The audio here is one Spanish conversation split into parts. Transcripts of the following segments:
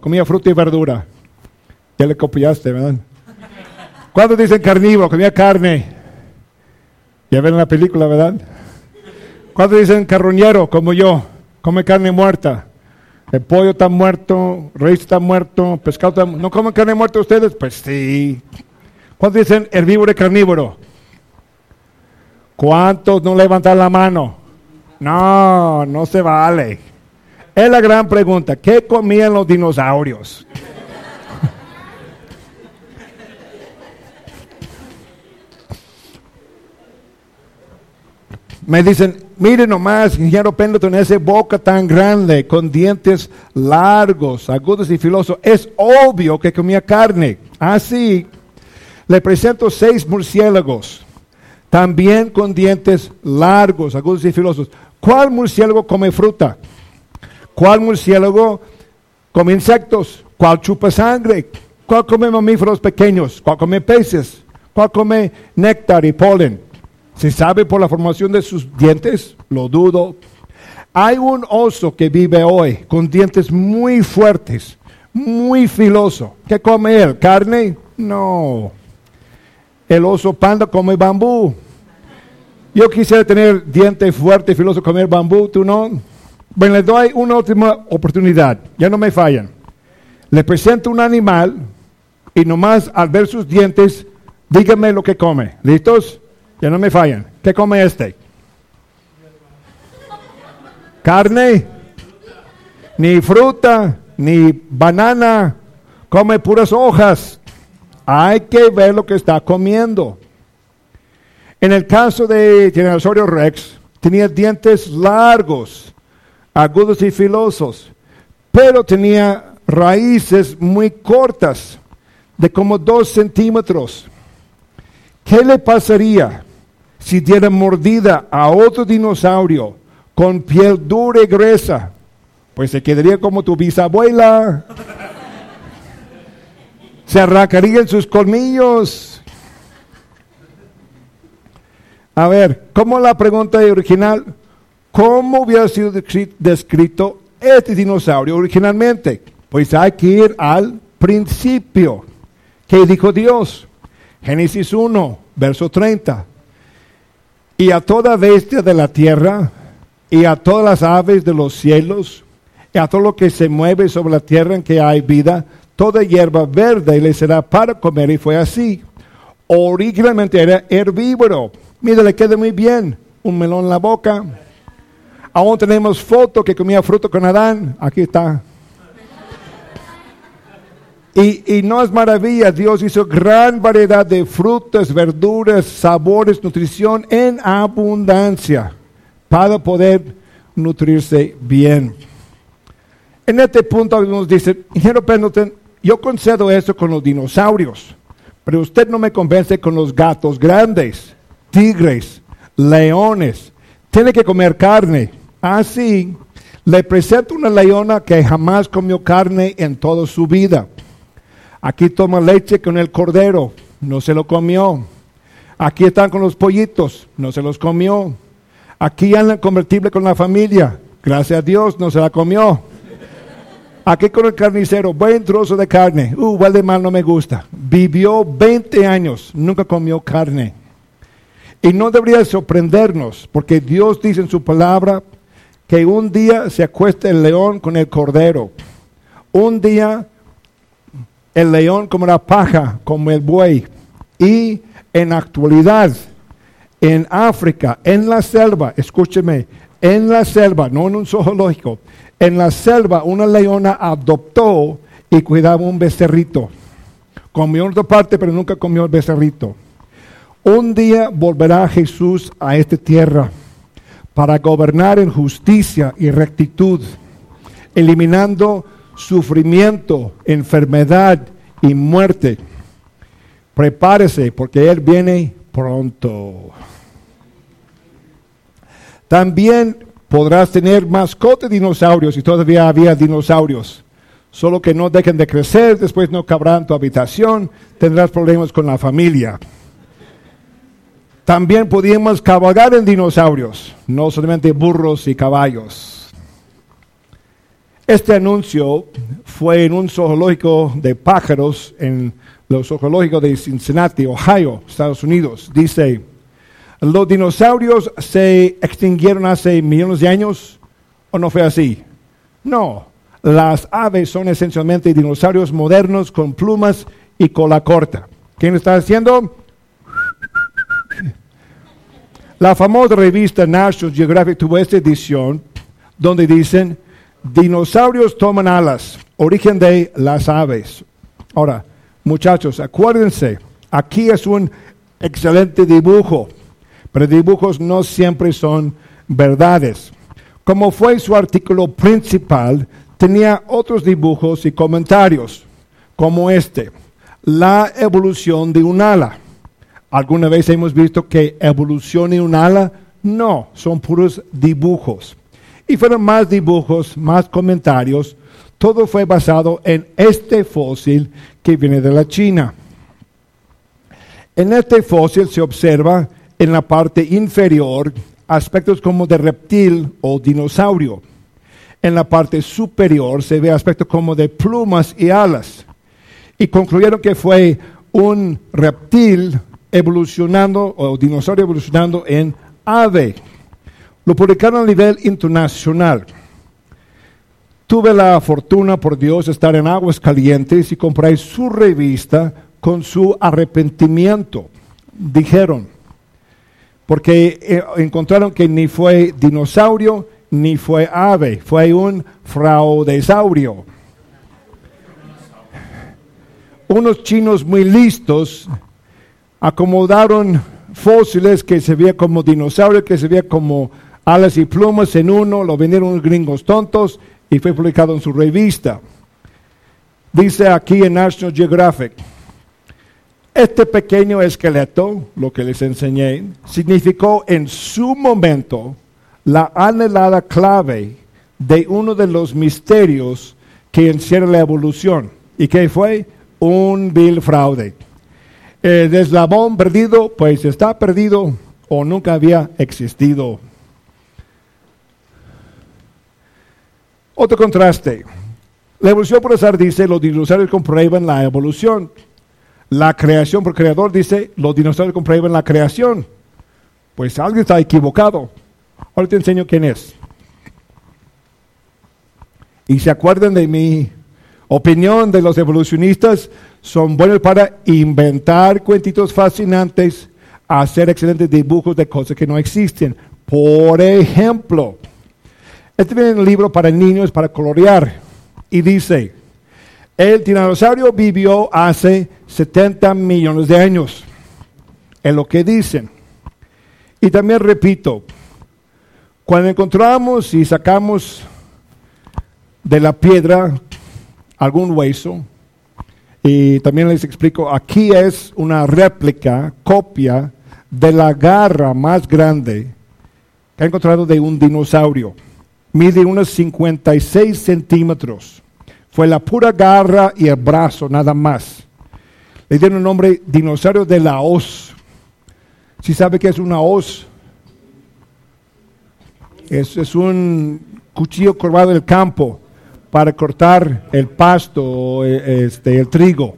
comía fruta y verdura. Ya le copiaste, ¿verdad? ¿Cuántos dicen carnívoro? Comía carne. Ya ven la película, ¿verdad? ¿Cuántos dicen carroñero, como yo? Come carne muerta. El pollo está muerto, rey está muerto, pescado. ¿No comen carne muerta ustedes? Pues sí. ¿Cuántos dicen herbívoro y carnívoro? ¿Cuántos no levantan la mano? No, no se vale. Es la gran pregunta. ¿Qué comían los dinosaurios? Me dicen, mire nomás, ingeniero Pendleton, esa boca tan grande, con dientes largos, agudos y filosos. Es obvio que comía carne. Así, le presento seis murciélagos, también con dientes largos, agudos y filosos. ¿Cuál murciélago come fruta? ¿Cuál murciélago come insectos? ¿Cuál chupa sangre? ¿Cuál come mamíferos pequeños? ¿Cuál come peces? ¿Cuál come néctar y polen? ¿Se sabe por la formación de sus dientes? Lo dudo. Hay un oso que vive hoy con dientes muy fuertes, muy filoso. ¿Qué come él? ¿Carne? No. El oso panda come bambú. Yo quisiera tener dientes fuertes, filoso, comer bambú, ¿tú no? Bueno, les doy una última oportunidad, ya no me fallan. Le presento un animal y nomás al ver sus dientes, díganme lo que come. ¿Listos? Ya no me fallan. ¿Qué come este? Carne, ni fruta, ni banana, come puras hojas. Hay que ver lo que está comiendo. En el caso de Tiranosaurio Rex, tenía dientes largos, agudos y filosos, pero tenía raíces muy cortas, de como dos centímetros. ¿Qué le pasaría si diera mordida a otro dinosaurio con piel dura y gruesa? Pues se quedaría como tu bisabuela. Se arrancarían sus colmillos. A ver, ¿cómo la pregunta original? ¿Cómo hubiera sido descrito este dinosaurio originalmente? Pues hay que ir al principio. ¿Qué dijo Dios? Génesis 1, verso 30. Y a toda bestia de la tierra, y a todas las aves de los cielos, y a todo lo que se mueve sobre la tierra en que hay vida, toda hierba verde le será para comer. Y fue así. Originalmente era herbívoro. Mira, le queda muy bien. Un melón en la boca. Aún tenemos foto que comía fruto con Adán. Aquí está. Y, y, no es maravilla, Dios hizo gran variedad de frutas, verduras, sabores, nutrición en abundancia para poder nutrirse bien. En este punto nos dice, ingeniero Pendleton, yo concedo eso con los dinosaurios, pero usted no me convence con los gatos grandes, tigres, leones. Tiene que comer carne. Así, le presento una leona que jamás comió carne en toda su vida. Aquí toma leche con el cordero, no se lo comió. Aquí están con los pollitos, no se los comió. Aquí anda convertible con la familia, gracias a Dios no se la comió. Aquí con el carnicero, buen trozo de carne, uh, de mal no me gusta. Vivió 20 años, nunca comió carne. Y no debería sorprendernos, porque Dios dice en su palabra que un día se acuesta el león con el cordero. Un día el león como la paja, como el buey. Y en actualidad, en África, en la selva, escúcheme, en la selva, no en un zoológico, en la selva una leona adoptó y cuidaba un becerrito. Comió en otra parte, pero nunca comió el becerrito. Un día volverá Jesús a esta tierra para gobernar en justicia y rectitud, eliminando sufrimiento, enfermedad y muerte. Prepárese porque Él viene pronto. También podrás tener mascotas dinosaurios y todavía había dinosaurios. Solo que no dejen de crecer, después no cabrán tu habitación, tendrás problemas con la familia. También podíamos cabalgar en dinosaurios, no solamente burros y caballos. Este anuncio fue en un zoológico de pájaros en los zoológicos de Cincinnati, Ohio, Estados Unidos. Dice, ¿los dinosaurios se extinguieron hace millones de años o no fue así? No, las aves son esencialmente dinosaurios modernos con plumas y cola corta. ¿Quién está haciendo? La famosa revista National Geographic tuvo esta edición donde dicen, dinosaurios toman alas, origen de las aves. Ahora, muchachos, acuérdense, aquí es un excelente dibujo, pero dibujos no siempre son verdades. Como fue su artículo principal, tenía otros dibujos y comentarios, como este, la evolución de un ala. ¿Alguna vez hemos visto que evolucione un ala? No, son puros dibujos. Y fueron más dibujos, más comentarios. Todo fue basado en este fósil que viene de la China. En este fósil se observa en la parte inferior aspectos como de reptil o dinosaurio. En la parte superior se ve aspectos como de plumas y alas. Y concluyeron que fue un reptil evolucionando, o dinosaurio evolucionando en ave. Lo publicaron a nivel internacional. Tuve la fortuna, por Dios, de estar en Aguas Calientes y compré su revista con su arrepentimiento. Dijeron, porque eh, encontraron que ni fue dinosaurio ni fue ave, fue un fraudesaurio. Unos chinos muy listos acomodaron fósiles que se veía como dinosaurios, que se veía como alas y plumas en uno, lo vendieron unos gringos tontos y fue publicado en su revista. Dice aquí en National Geographic, este pequeño esqueleto, lo que les enseñé, significó en su momento la anhelada clave de uno de los misterios que encierra la evolución. ¿Y qué fue? Un vil fraude el eslabón perdido, pues está perdido o nunca había existido. Otro contraste. La evolución por azar dice, los dinosaurios comprueban la evolución. La creación por creador dice, los dinosaurios comprueban la creación. Pues alguien está equivocado. Ahora te enseño quién es. Y se acuerdan de mi opinión de los evolucionistas, son buenos para inventar cuentitos fascinantes, hacer excelentes dibujos de cosas que no existen. Por ejemplo, este viene en el libro para niños para colorear y dice, el dinosaurio vivió hace 70 millones de años. Es lo que dicen. Y también repito, cuando encontramos y sacamos de la piedra algún hueso, y también les explico, aquí es una réplica, copia de la garra más grande que he encontrado de un dinosaurio. Mide unos 56 centímetros. Fue la pura garra y el brazo, nada más. Le dieron el nombre dinosaurio de la hoz. ¿Sí sabe qué es una hoz? Es, un cuchillo curvado del campo para cortar el pasto, eh, este, el trigo.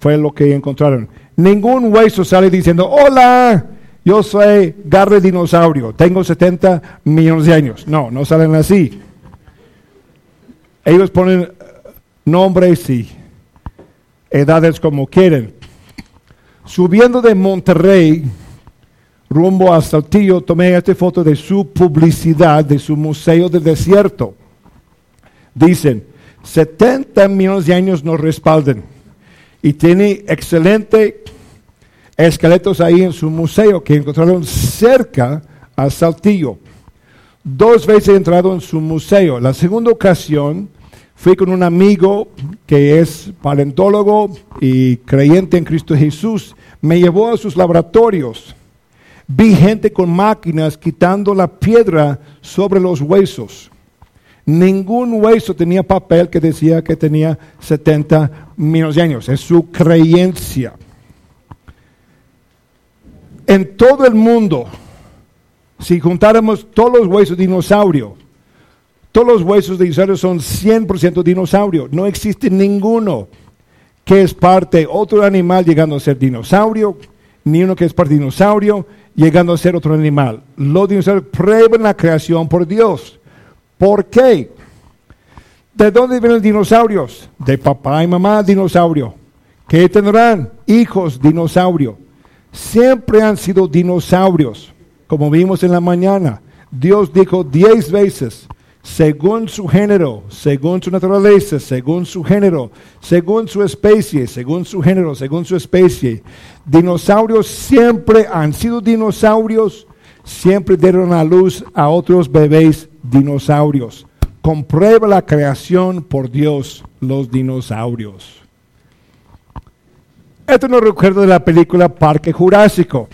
Fue lo que encontraron. Ningún hueso sale diciendo, hola, yo soy Garre Dinosaurio, tengo 70 millones de años. No, no salen así. Ellos ponen nombres y edades como quieren. Subiendo de Monterrey, rumbo a Saltillo, tomé esta foto de su publicidad, de su museo del desierto. Dicen, 70 millones de años nos respalden. Y tiene excelentes esqueletos ahí en su museo que encontraron cerca a Saltillo. Dos veces he entrado en su museo. La segunda ocasión fui con un amigo que es paleontólogo y creyente en Cristo Jesús. Me llevó a sus laboratorios. Vi gente con máquinas quitando la piedra sobre los huesos. Ningún hueso tenía papel que decía que tenía 70 millones de años. Es su creencia. En todo el mundo, si juntáramos todos los huesos de dinosaurio, Todos los huesos de dinosaurios son 100% dinosaurio. No existe ninguno que es parte otro animal llegando a ser dinosaurio, ni uno que es parte dinosaurio llegando a ser otro animal. Los dinosaurios prueban la creación por Dios. ¿Por qué? ¿De dónde vienen los dinosaurios? De papá y mamá dinosaurio. ¿Qué tendrán? Hijos dinosaurio. Siempre han sido dinosaurios, como vimos en la mañana. Dios dijo diez veces, según su género, según su naturaleza, según su género, según su especie, según su género, según su especie. Dinosaurios siempre han sido dinosaurios, siempre dieron a luz a otros bebés dinosaurios. Comprueba la creación por Dios, los dinosaurios. Esto nos recuerda de la película Parque Jurásico.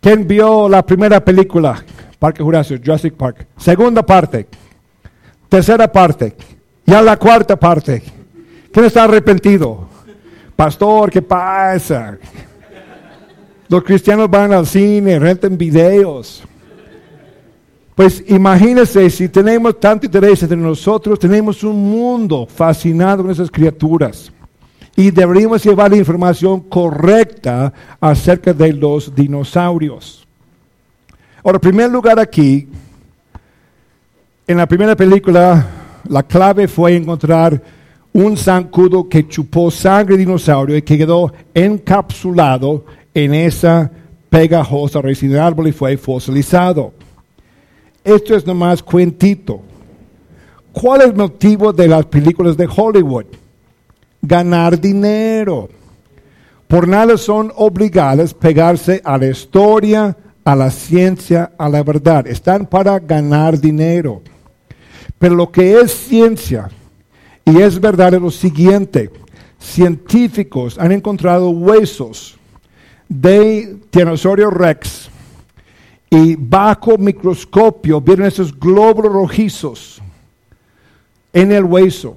¿Quién vio la primera película? Parque Jurásico, Jurassic Park. Segunda parte. Tercera parte. Ya la cuarta parte. ¿Quién está arrepentido? Pastor, ¿qué pasa? Los cristianos van al cine, rentan videos. Pues imagínense, si tenemos tanto interés entre nosotros, tenemos un mundo fascinado con esas criaturas. Y deberíamos llevar la información correcta acerca de los dinosaurios. Ahora, en primer lugar aquí, en la primera película, la clave fue encontrar un zancudo que chupó sangre de dinosaurio y que quedó encapsulado en esa pegajosa raíz de árbol y fue fosilizado. Esto es nomás cuentito. ¿Cuál es el motivo de las películas de Hollywood? Ganar dinero. Por nada son obligadas a pegarse a la historia, a la ciencia, a la verdad. Están para ganar dinero. Pero lo que es ciencia y es verdad es lo siguiente. Científicos han encontrado huesos de Tiranosaurio rex y bajo microscopio vieron esos glóbulos rojizos en el hueso.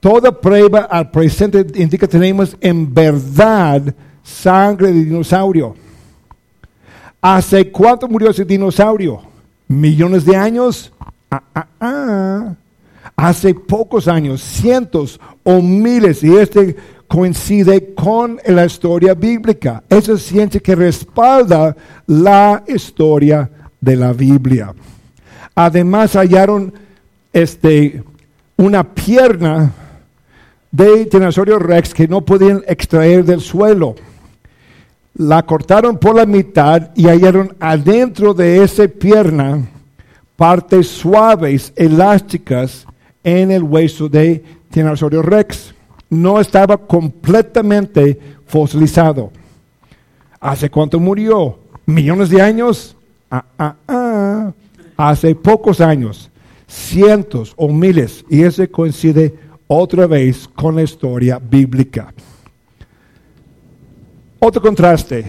Toda prueba al presente indica que tenemos en verdad sangre de dinosaurio. ¿Hace cuánto murió ese dinosaurio? ¿Millones de años? Ah, ah, ah. Hace pocos años, cientos o miles, y este coincide con la historia bíblica. Esa es ciencia que respalda la historia de la Biblia. Además hallaron este, una pierna de Tiranosaurio Rex que no podían extraer del suelo. La cortaron por la mitad y hallaron adentro de esa pierna partes suaves, elásticas en el hueso de Tiranosaurio Rex no estaba completamente fosilizado. ¿Hace cuánto murió? ¿Millones de años? Ah, ah, ah. Hace pocos años, cientos o miles, y ese coincide otra vez con la historia bíblica. Otro contraste.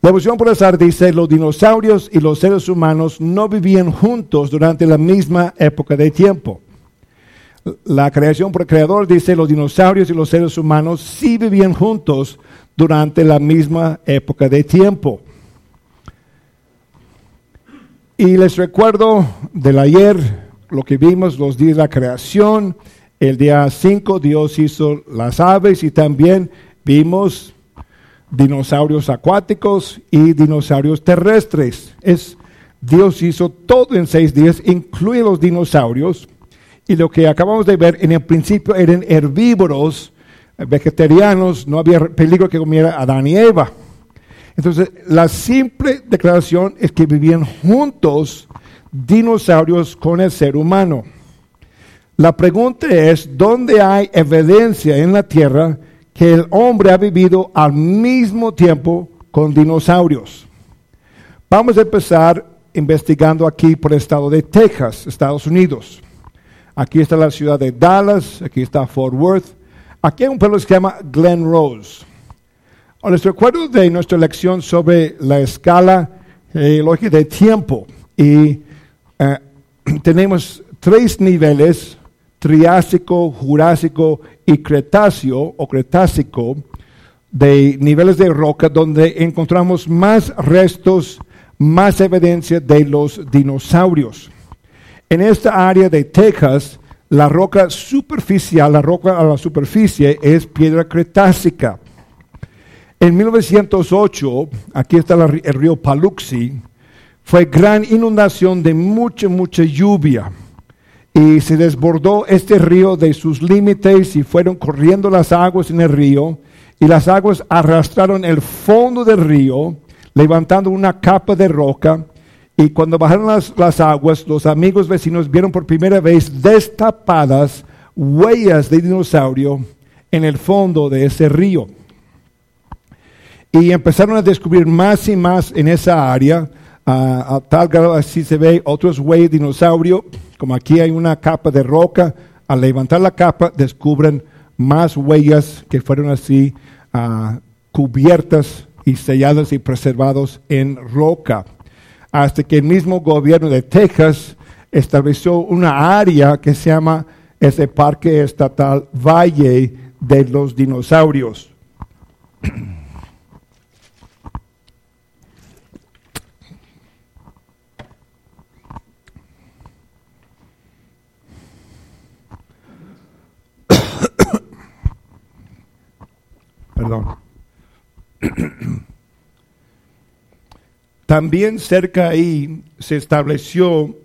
La evolución por dice, los dinosaurios y los seres humanos no vivían juntos durante la misma época de tiempo la creación por el creador dice los dinosaurios y los seres humanos sí vivían juntos durante la misma época de tiempo. Y les recuerdo del ayer lo que vimos los días de la creación. El día 5 Dios hizo las aves y también vimos dinosaurios acuáticos y dinosaurios terrestres. Es, Dios hizo todo en seis días, incluye los dinosaurios. Y lo que acabamos de ver en el principio eran herbívoros, vegetarianos, no había peligro que comiera Adán y Eva. Entonces, la simple declaración es que vivían juntos dinosaurios con el ser humano. La pregunta es, ¿dónde hay evidencia en la Tierra que el hombre ha vivido al mismo tiempo con dinosaurios? Vamos a empezar investigando aquí por el estado de Texas, Estados Unidos. Aquí está la ciudad de Dallas, aquí está Fort Worth. Aquí hay un pueblo que se llama Glen Rose. Les recuerdo de nuestra lección sobre la escala eh, de tiempo. Y eh, tenemos tres niveles, Triásico, Jurásico y Cretáceo o Cretácico, de niveles de roca donde encontramos más restos más evidencia de los dinosaurios. En esta área de Texas, la roca superficial, la roca a la superficie es piedra cretácica. En 1908, aquí está el río Paluxy, fue gran inundación de mucha, mucha lluvia. Y se desbordó este río de sus límites y fueron corriendo las aguas en el río. Y las aguas arrastraron el fondo del río, levantando una capa de roca. Y cuando bajaron las, aguas, los amigos vecinos vieron por primera vez destapadas huellas de dinosaurio en el fondo de ese río. Y empezaron a descubrir más y más en esa área a tal grado así se ve otros huellas de dinosaurio, como aquí hay una capa de roca, al levantar la capa descubren más huellas que fueron así ah, cubiertas y selladas y preservados en roca. Hasta que el mismo gobierno de Texas estableció una área que se llama ese Parque Estatal Valle de los Dinosaurios. Perdón. También cerca ahí se estableció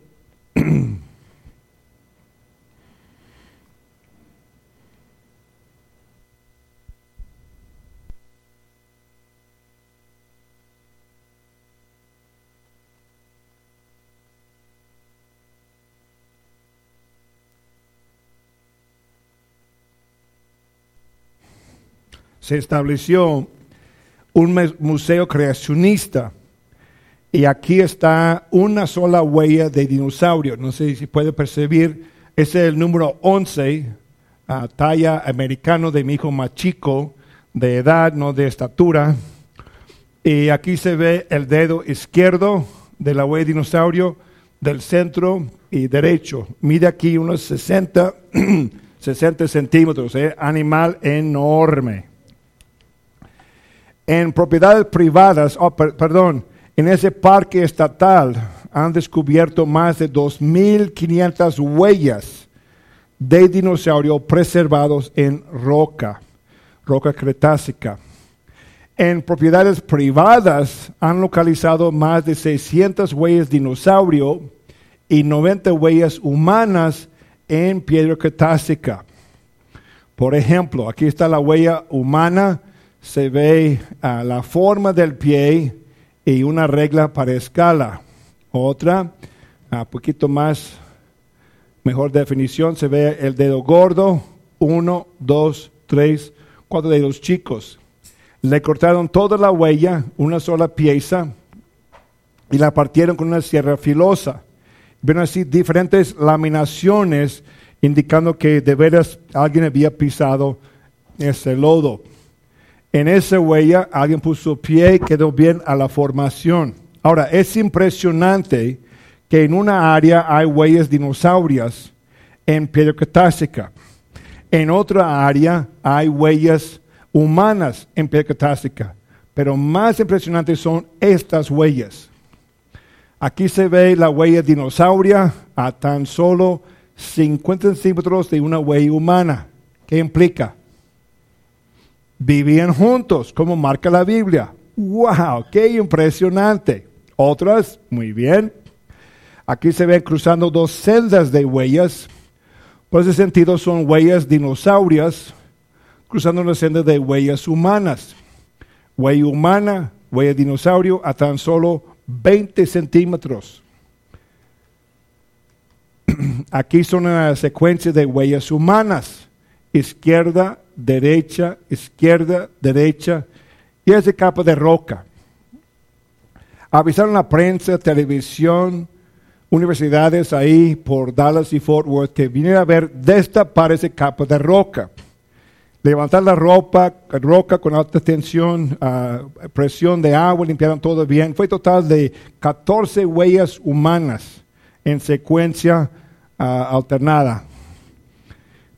se estableció un museo creacionista. Y aquí está una sola huella de dinosaurio. No sé si puede percibir. Ese es el número 11, talla americano de mi hijo más chico, de edad, no de estatura. Y aquí se ve el dedo izquierdo de la huella de dinosaurio, del centro y derecho. Mide aquí unos 60, 60 centímetros, animal enorme en propiedades privadas, oh, perdón, en ese parque estatal han descubierto más de 2.500 huellas de dinosaurio preservados en roca, roca cretácica. En propiedades privadas han localizado más de 600 huellas de dinosaurio y 90 huellas humanas en piedra cretácica. Por ejemplo, aquí está la huella humana se ve ah, la forma del pie y una regla para escala. Otra, ah, poquito más, mejor definición, se ve el dedo gordo, uno, dos, tres, cuatro dedos chicos. Le cortaron toda la huella, una sola pieza, y la partieron con una sierra filosa. Ven así diferentes laminaciones indicando que de veras alguien había pisado ese lodo. En esa huella alguien puso pie y quedó bien a la formación. Ahora, es impresionante que en una área hay huellas dinosaurias en piedra cretácica. En otra área hay huellas humanas en piedra cretácica. Pero más impresionantes son estas huellas. Aquí se ve la huella dinosauria a tan solo 50 centímetros de una huella humana. ¿Qué implica? Vivían juntos, como marca la Biblia. ¡Wow! ¡Qué impresionante! Otras, muy bien. Aquí se ven cruzando dos celdas de huellas. Por ese sentido son huellas dinosaurias cruzando una senda de huellas humanas. Huella humana, huella dinosaurio a tan solo 20 centímetros. Aquí son una secuencia de huellas humanas. Izquierda, derecha, izquierda, derecha, y ese capa de roca. Avisaron la prensa, televisión, universidades ahí por Dallas y Fort Worth que vinieron a ver destapar ese capa de roca. Levantar la ropa, roca con alta tensión, ah, presión de agua, limpiaron todo bien. Fue total de 14 huellas humanas en secuencia ah, alternada.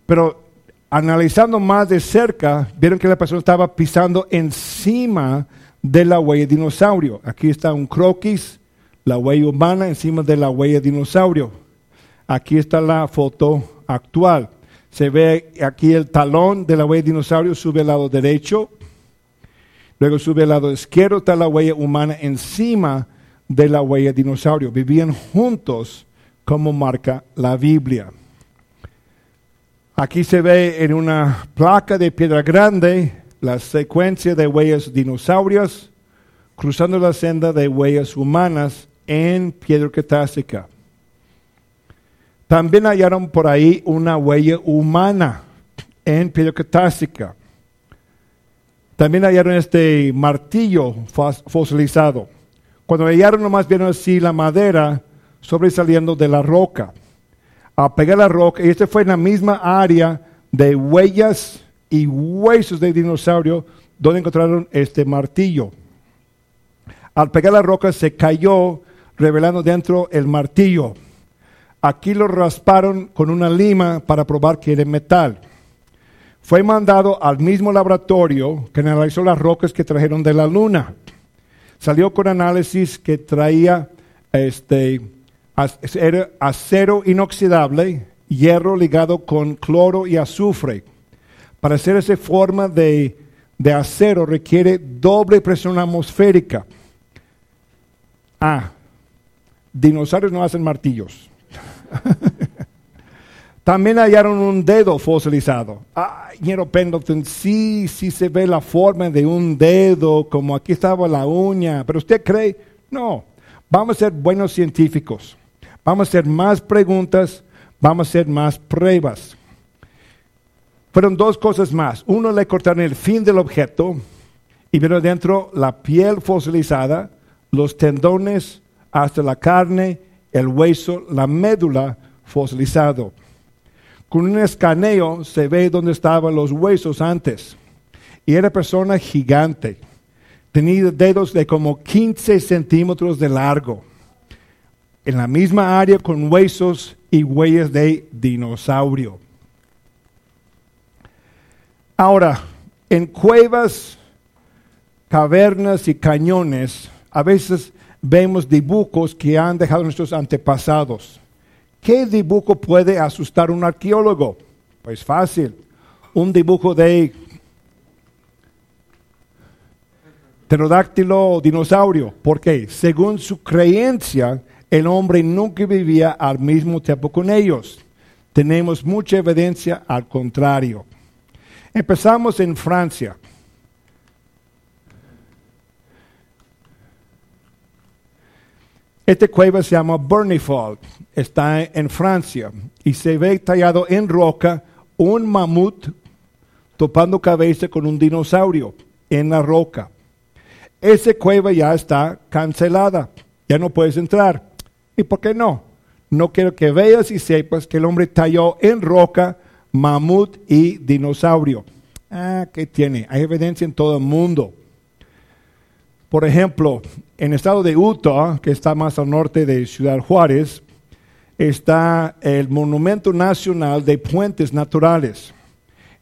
Pero analizando más de cerca, vieron que la persona estaba pisando encima de la huella de dinosaurio. Aquí está un croquis la huella humana encima de la huella dinosaurio. Aquí está la foto actual. Se ve aquí el talón de la huella dinosaurio, sube al lado derecho, luego sube al lado izquierdo, está la huella humana encima de la huella dinosaurio. Vivían juntos como marca la Biblia. Aquí se ve en una placa de piedra grande la secuencia de huellas dinosaurias cruzando la senda de huellas humanas en piedra cretácica. También hallaron por ahí una huella humana en piedra cretácica. También hallaron este martillo fosilizado. Cuando hallaron nomás vieron así la madera sobresaliendo de la roca a pegar la roca, y este fue en la misma área de huellas y huesos de dinosaurio donde encontraron este martillo. Al pegar la roca se cayó, revelando dentro el martillo. Aquí lo rasparon con una lima para probar que era metal. Fue mandado al mismo laboratorio que analizó las rocas que trajeron de la luna. Salió con análisis que traía este, acero inoxidable, hierro ligado con cloro y azufre. Para hacer esa forma de, de acero requiere doble presión atmosférica. Ah, dinosaurios no hacen martillos. También hallaron un dedo fosilizado. Ah, Ñero Pendleton, sí, sí se ve la forma de un dedo, como aquí estaba la uña, pero usted cree, no, vamos a ser buenos científicos. Vamos a hacer más preguntas, vamos a hacer más pruebas. Fueron dos cosas más. Uno, le cortaron el fin del objeto y vieron dentro la piel fosilizada, los tendones, hasta la carne, el hueso, la médula fosilizado. Con un escaneo se ve dónde estaban los huesos antes. Y era persona gigante. Tenía dedos de como 15 centímetros de largo en la misma área con huesos y huellas de dinosaurio. Ahora, en cuevas, cavernas y cañones, a veces vemos dibujos que han dejado nuestros antepasados. ¿Qué dibujo puede asustar a un arqueólogo? Pues fácil, un dibujo de pterodáctilo o dinosaurio. ¿Por qué? Según su creencia, el hombre nunca vivía al mismo tiempo con ellos. Tenemos mucha evidencia al contrario. Empezamos en Francia. Esta cueva se llama Bernifal, está en Francia y se ve tallado en roca un mamut topando cabeza con un dinosaurio en la roca. Esa cueva ya está cancelada, ya no puedes entrar. ¿Y por qué no? No quiero que veas y sepas que el hombre talló en roca mamut y dinosaurio. Ah, ¿qué tiene? Hay evidencia en todo el mundo. Por ejemplo, en el estado de Utah, que está más al norte de Ciudad Juárez, está el Monumento Nacional de Puentes Naturales.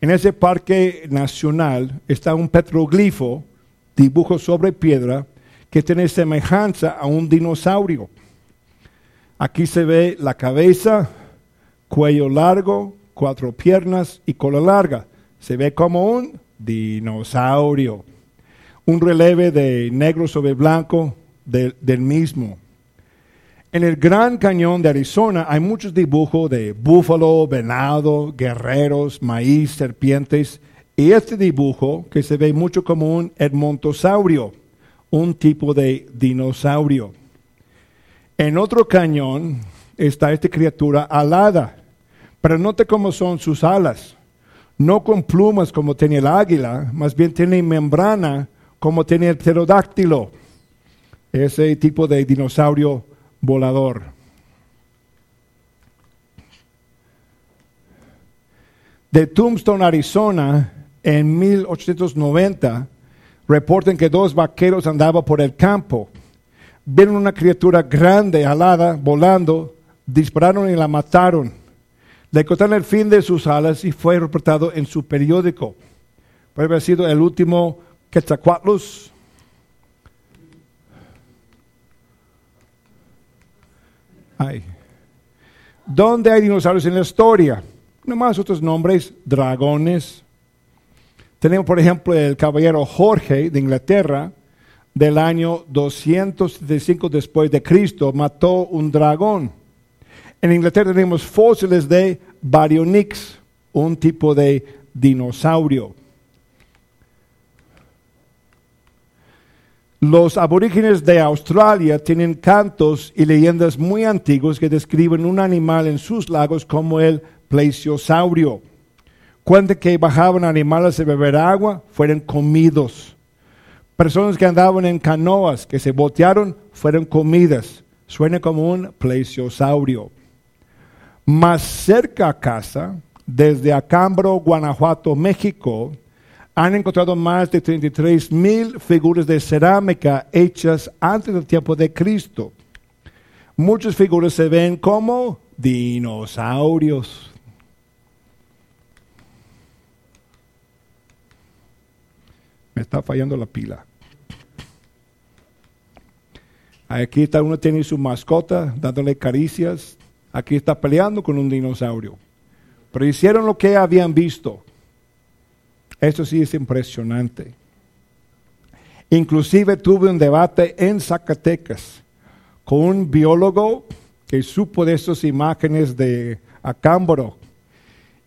En ese parque nacional está un petroglifo, dibujo sobre piedra, que tiene semejanza a un dinosaurio. Aquí se ve la cabeza, cuello largo, cuatro piernas y cola larga. Se ve como un dinosaurio. Un relieve de negro sobre blanco del mismo. En el Gran Cañón de Arizona hay muchos dibujos de búfalo, venado, guerreros, maíz, serpientes. Y este dibujo, que se ve mucho como un edmontosaurio, un tipo de dinosaurio. En otro cañón está esta criatura alada, pero note cómo son sus alas. No con plumas como tiene el águila, más bien tiene membrana como tiene el pterodáctilo, ese tipo de dinosaurio volador. De Tombstone, Arizona, en 1890, reportan que dos vaqueros andaban por el campo vieron una criatura grande, alada, volando, dispararon y la mataron. Le cortaron el fin de sus alas y fue reportado en su periódico. Puede haber sido el último Quetzalcoatlus. hay. ¿Dónde hay dinosaurios en la historia? Nomás otros nombres, dragones. Tenemos, por ejemplo, el caballero Jorge de Inglaterra, del año 275 después de Cristo, mató un dragón. En Inglaterra tenemos fósiles de Baryonyx, un tipo de dinosaurio. Los aborígenes de Australia tienen cantos y leyendas muy antiguos que describen un animal en sus lagos como el plesiosaurio. Cuando que bajaban animales a beber agua, fueron comidos. Personas que andaban en canoas, que se botearon, fueron comidas. Suena como un plesiosaurio. Más cerca a casa, desde Acambro, Guanajuato, México, han encontrado más de 33 mil figuras de cerámica hechas antes del tiempo de Cristo. Muchas figuras se ven como dinosaurios. Me está fallando la pila. Aquí está uno tiene su mascota dándole caricias. Aquí está peleando con un dinosaurio. Pero hicieron lo que habían visto. Esto sí es impresionante. Inclusive tuve un debate en Zacatecas con un biólogo que supo de estas imágenes de Acámbaro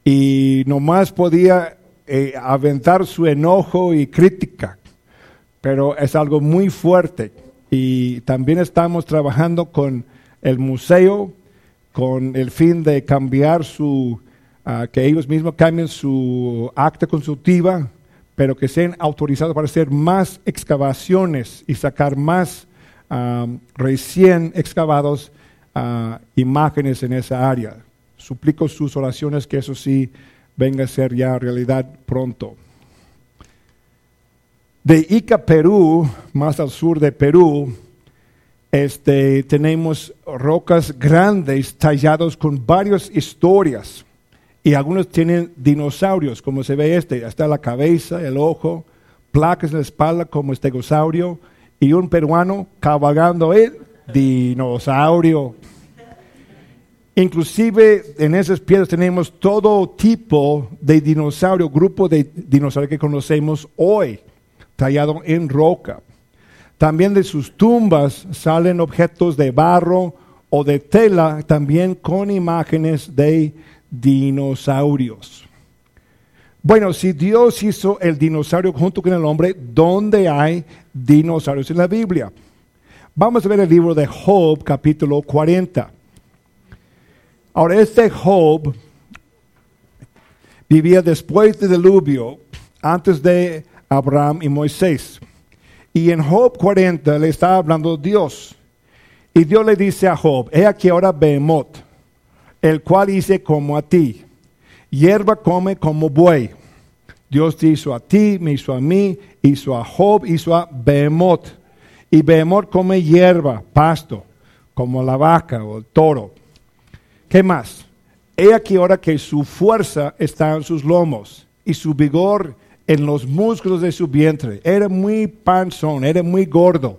y nomás podía eh, aventar su enojo y crítica, pero es algo muy fuerte. Y también estamos trabajando con el museo con el fin de cambiar su que ellos mismos cambien su acta consultiva, pero que sean autorizados para hacer más excavaciones y sacar más recién excavados ah, imágenes en esa área. Suplico sus oraciones que eso sí venga a ser ya realidad pronto. De Ica, Perú, más al sur de Perú, este, tenemos rocas grandes talladas con varias historias. Y algunos tienen dinosaurios, como se ve este. Está la cabeza, el ojo, placas en la espalda como estegosaurio y un peruano cabalgando el dinosaurio. Inclusive en esas piedras tenemos todo tipo de dinosaurio, grupo de dinosaurios que conocemos hoy, tallado en roca. También de sus tumbas salen objetos de barro o de tela, también con imágenes de dinosaurios. Bueno, si Dios hizo el dinosaurio junto con el hombre, ¿dónde hay dinosaurios en la Biblia? Vamos a ver el libro de Job, capítulo 40. Ahora, este Job vivía después del diluvio, antes de Abraham y Moisés. Y en Job 40 le está hablando Dios. Y Dios le dice a Job, he aquí ahora Behemoth el cual hice como a ti. Hierba come como buey. Dios te hizo a ti, me hizo a mí, hizo a Job, hizo a Behemoth. Y Behemoth come hierba, pasto, como la vaca o el toro. ¿Qué más? He aquí ahora que su fuerza está en sus lomos y su vigor en los músculos de su vientre. Era muy panzón, era muy gordo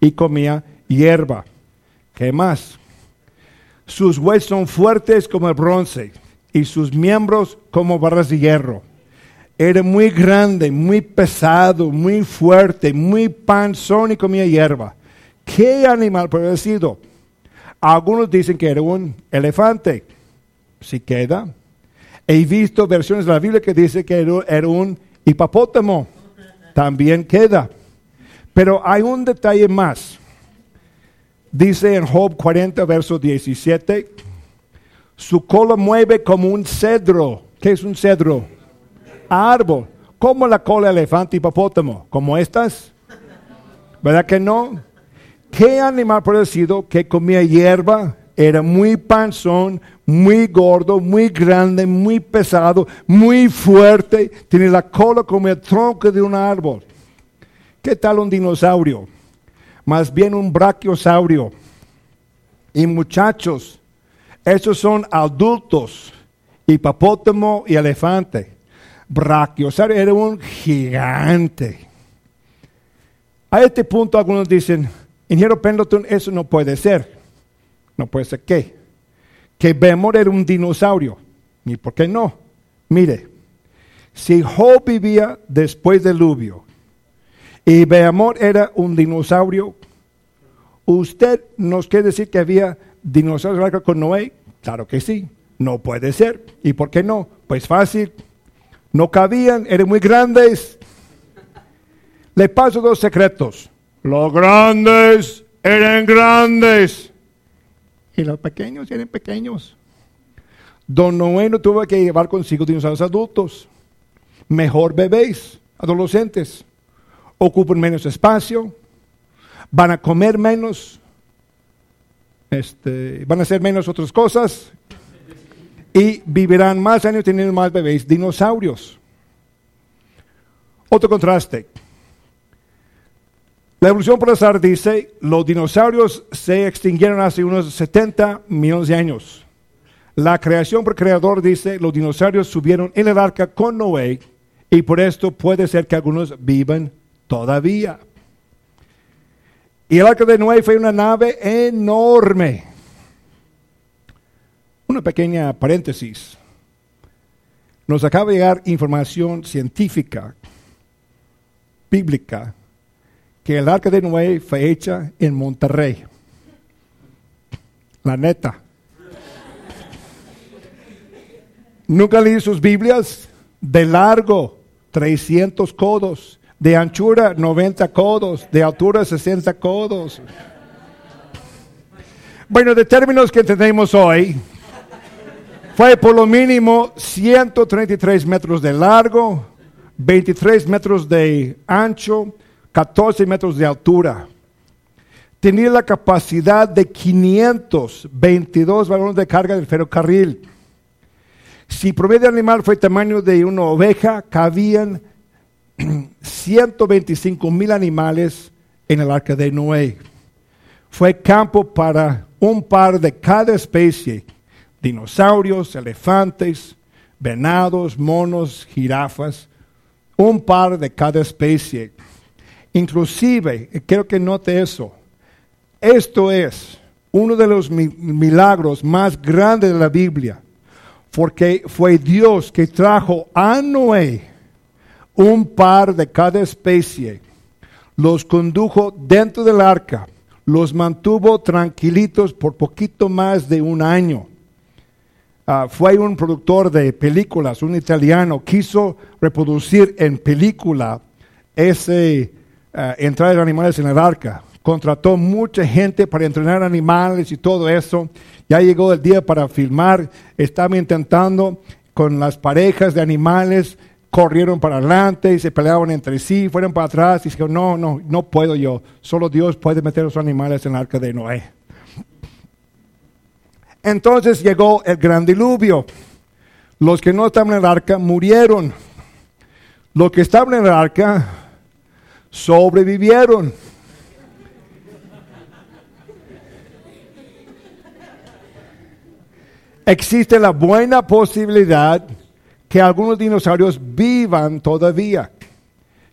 y comía hierba. ¿Qué más? Sus huesos son fuertes como el bronce y sus miembros como barras de hierro. Era muy grande, muy pesado, muy fuerte, muy panzón y comía hierba. ¿Qué animal puede haber sido? Algunos dicen que era un elefante. Si queda. He visto versiones de la Biblia que dicen que era un hipopótamo. También queda. Pero hay un detalle más. Dice en Job 40, verso 17, su cola mueve como un cedro. ¿Qué es un cedro? Árbol. Como la cola elefante hipopótamo. Como estas. ¿Verdad que no? ¿Qué animal parecido que comía hierba? Era muy panzón, muy gordo, muy grande, muy pesado, muy fuerte. Tiene la cola como el tronco de un árbol. ¿Qué tal un dinosaurio? más bien un brachiosaurio. Y muchachos, esos son adultos, hipopótamo y elefante. Brachiosaurio era un gigante. A este punto algunos dicen, ingeniero Pendleton, eso no puede ser. No puede ser qué. Que Bemor era un dinosaurio. ¿Y por qué no? Mire, si Job vivía después del diluvio y Beamor era un dinosaurio, ¿usted nos quiere decir que había dinosaurios con Noé? Claro que sí. No puede ser. ¿Y por qué no? Pues fácil. No cabían, eran muy grandes. Le paso dos secretos. Los grandes eran grandes. Y los pequeños eran pequeños. Don Noé no tuvo que llevar consigo dinosaurios adultos. Mejor bebés, adolescentes. Ocupan menos espacio. Van a comer menos. Este, van a hacer menos otras cosas. Y vivirán más años teniendo más bebés dinosaurios. Otro contraste. La evolución azar dice, los dinosaurios se extinguieron hace unos 70 millones de años. La creación por creador dice, los dinosaurios subieron en el arca con Noé y por esto puede ser que algunos vivan todavía. Y el arca de Noé fue una nave enorme. Una pequeña paréntesis. Nos acaba de llegar información científica, bíblica, que el arca de Noé fue hecha en Monterrey. La neta. Nunca leí sus Biblias. De largo, 300 codos. De anchura, 90 codos. De altura, 60 codos. Bueno, de términos que entendemos hoy, fue por lo mínimo 133 metros de largo, 23 metros de ancho, 14 metros de altura. Tenía la capacidad de 522 balones de carga del ferrocarril. Si promedio animal fue tamaño de una oveja, cabían 125 mil animales en el arca de Noé. Fue campo para un par de cada especie, dinosaurios, elefantes, venados, monos, jirafas, un par de cada especie. Inclusive, quiero que note eso, esto es uno de los milagros más grandes de la Biblia, porque fue Dios que trajo a Noé un par de cada especie, los condujo dentro del arca, los mantuvo tranquilitos por poquito más de un año. Ah, fue un productor de películas, un italiano, quiso reproducir en película ese uh, entrar animales en el arca. Contrató mucha gente para entrenar animales y todo eso. Ya llegó el día para filmar. Estaba intentando con las parejas de animales. Corrieron para adelante y se peleaban entre sí, fueron para atrás y dijeron, no, no, no puedo yo. Solo Dios puede meter a los animales en el arca de Noé. Entonces llegó el gran diluvio. Los que no estaban en el arca murieron. Los que estaban en el arca sobrevivieron. Existe la buena posibilidad que algunos dinosaurios vivan todavía.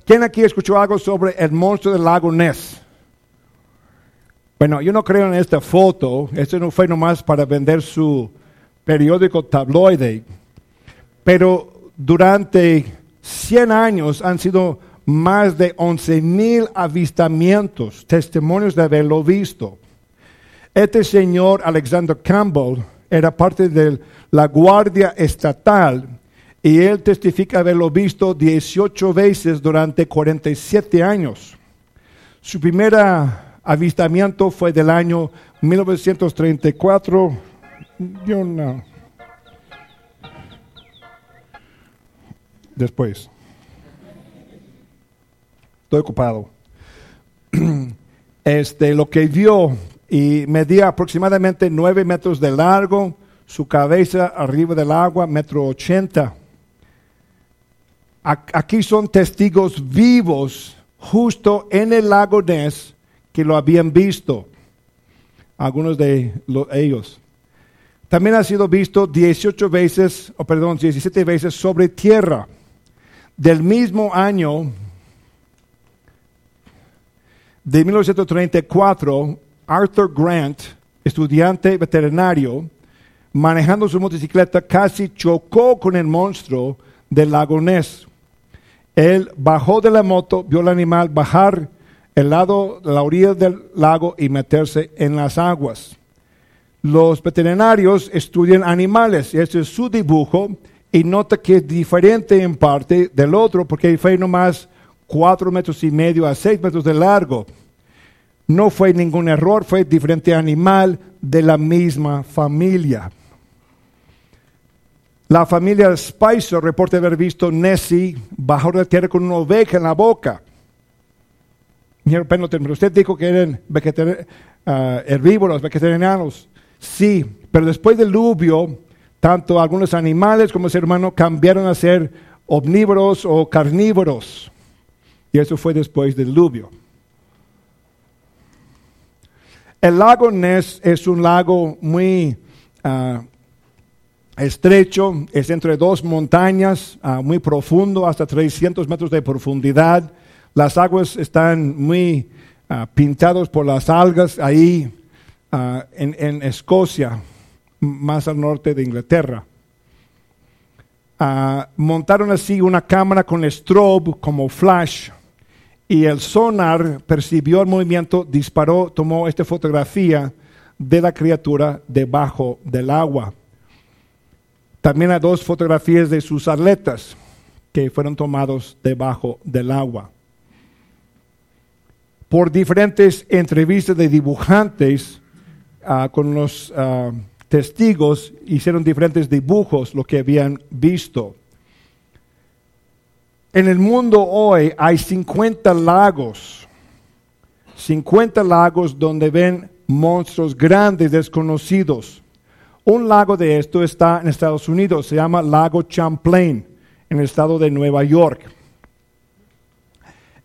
¿Quién aquí escuchó algo sobre el monstruo del lago Ness? Bueno, yo no creo en esta foto, esto no fue nomás para vender su periódico tabloide, pero durante 100 años han sido más de 11 mil avistamientos, testimonios de haberlo visto. Este señor Alexander Campbell era parte de la Guardia Estatal y él testifica haberlo visto 18 veces durante 47 años. Su primer avistamiento fue del año 1934. Yo no. Después. Estoy ocupado. Este, lo que vio y medía aproximadamente nueve metros de largo, su cabeza arriba del agua, metro ochenta. Aquí son testigos vivos justo en el lago Ness que lo habían visto, algunos de ellos. También ha sido visto 18 veces, o perdón, 17 veces sobre tierra. Del mismo año, de 1934, Arthur Grant estudiante veterinario, manejando su motocicleta, casi chocó con el monstruo del lago Ness. Él bajó de la moto, vio al animal bajar el lado, la orilla del lago y meterse en las aguas. Los veterinarios estudian animales, este es su dibujo, y nota que es diferente en parte del otro, porque fue nomás cuatro metros y medio a seis metros de largo. No fue ningún error, fue diferente animal de la misma familia. La familia Spicer reporta haber visto Nessie bajo la tierra con una oveja en la boca. Usted dijo que eran uh, herbívoros, vegetarianos. Sí, pero después del diluvio, tanto algunos animales como el ser humano cambiaron a ser omnívoros o carnívoros. Y eso fue después del diluvio. El lago Ness es un lago muy uh, estrecho, es entre dos montañas, uh, muy profundo, hasta 300 metros de profundidad. Las aguas están muy uh, pintadas por las algas ahí en, en, Escocia, más al norte de Inglaterra. montaron así una cámara con strobe como flash y el sonar percibió el movimiento, disparó, tomó esta fotografía de la criatura debajo del agua. También hay dos fotografías de sus atletas que fueron tomados debajo del agua. Por diferentes entrevistas de dibujantes ah, con los ah, testigos, hicieron diferentes dibujos, lo que habían visto. En el mundo hoy hay 50 lagos, 50 lagos donde ven monstruos grandes desconocidos. Un lago de esto está en Estados Unidos, se llama Lago Champlain, en el estado de Nueva York.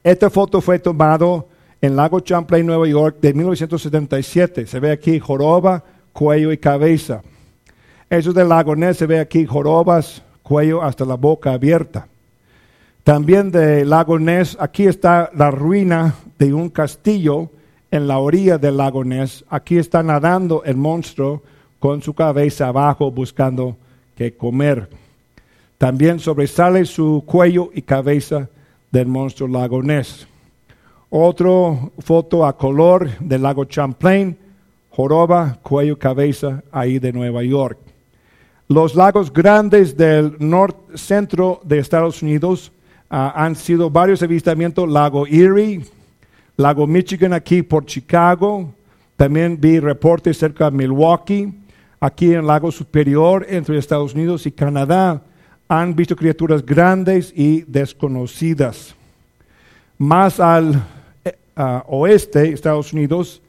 Esta foto fue tomada en Lago Champlain, Nueva York, de 1977. Se ve aquí joroba, cuello y cabeza. Eso del lago Ness se ve aquí jorobas, cuello hasta la boca abierta. También de Lago Ness, aquí está la ruina de un castillo en la orilla del lago Ness. Aquí está nadando el monstruo con su cabeza abajo buscando qué comer. También sobresale su cuello y cabeza del monstruo lago Ness. Otro foto a color del lago Champlain, joroba, cuello, cabeza, ahí de Nueva York. Los lagos grandes del norte centro de Estados Unidos han sido varios avistamientos, lago Erie, lago Michigan aquí por Chicago, también vi reportes cerca de Milwaukee, aquí en el lago superior entre Estados Unidos y Canadá, han visto criaturas grandes y desconocidas. Más al eh, oeste, Estados Unidos,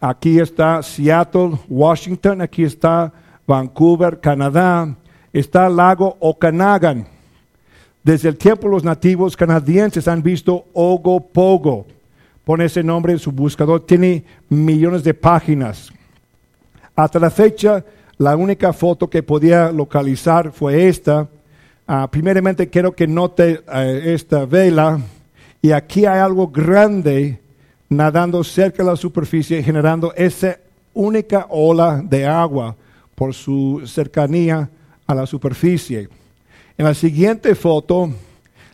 aquí está Seattle, Washington, aquí está Vancouver, Canadá, está lago Okanagan desde el tiempo los nativos canadienses han visto Ogopogo. Pone ese nombre en su buscador. Tiene millones de páginas. Hasta la fecha, la única foto que podía localizar fue esta. Ah, primeramente quiero que note eh, esta vela. Y aquí hay algo grande nadando cerca de la superficie, generando esa única ola de agua por su cercanía a la superficie. En la siguiente foto,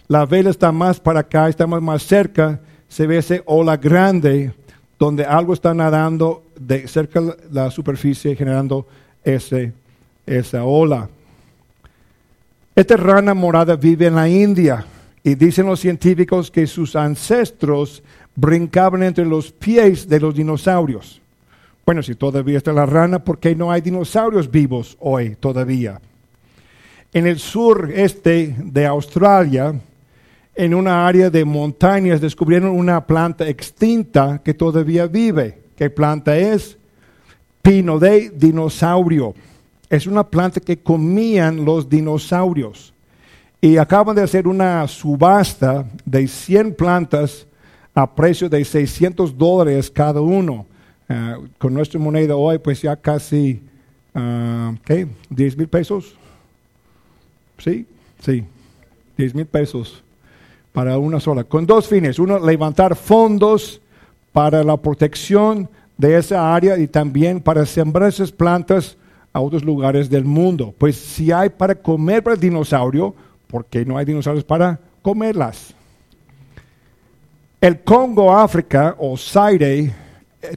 la vela está más para acá, estamos más cerca, se ve esa ola grande donde algo está nadando de cerca de la superficie generando ese, esa ola. Esta rana morada vive en la India y dicen los científicos que sus ancestros brincaban entre los pies de los dinosaurios. Bueno, si todavía está la rana, ¿por qué no hay dinosaurios vivos hoy todavía? En el sur este de Australia, en una área de montañas, descubrieron una planta extinta que todavía vive. ¿Qué planta es? Pino de dinosaurio. Es una planta que comían los dinosaurios. Y acaban de hacer una subasta de 100 plantas a precio de 600 dólares cada uno. Ah, con nuestra moneda hoy, pues ya casi, uh, ¿qué? ¿10 mil pesos? Sí, sí. 10 mil pesos para una sola. Con dos fines. Uno, levantar fondos para la protección de esa área y también para sembrar esas plantas a otros lugares del mundo. Pues si hay para comer para el dinosaurio, ¿por qué no hay dinosaurios para comerlas? El Congo, África, o Zaire, eh,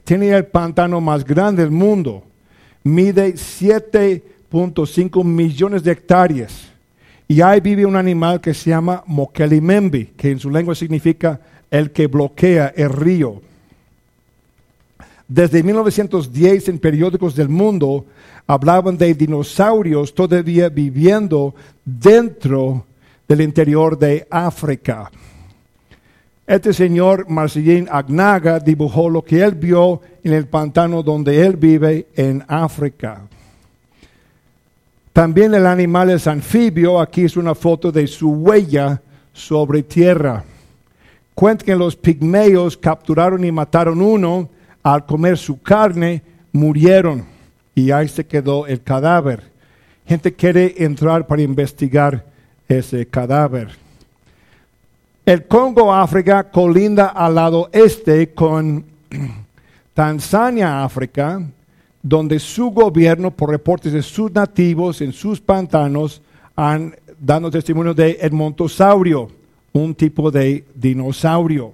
tiene el pantano más grande del mundo. Mide 7.5 millones de hectáreas. Y ahí vive un animal que se llama Mokelimembi, que en su lengua significa el que bloquea el río. Desde 1910 en periódicos del mundo hablaban de dinosaurios todavía viviendo dentro del interior de África. Este señor Marcellín Agnaga dibujó lo que él vio en el pantano donde él vive en África. También el animal es anfibio. Aquí es una foto de su huella sobre tierra. Cuenta que los pigmeos capturaron y mataron uno. Al comer su carne, murieron. Y ahí se quedó el cadáver. Gente quiere entrar para investigar ese cadáver. El Congo, África, colinda al lado este con Tanzania, África, donde su gobierno, por reportes de sus nativos en sus pantanos, han dado testimonio de Edmontosaurio, un tipo de dinosaurio.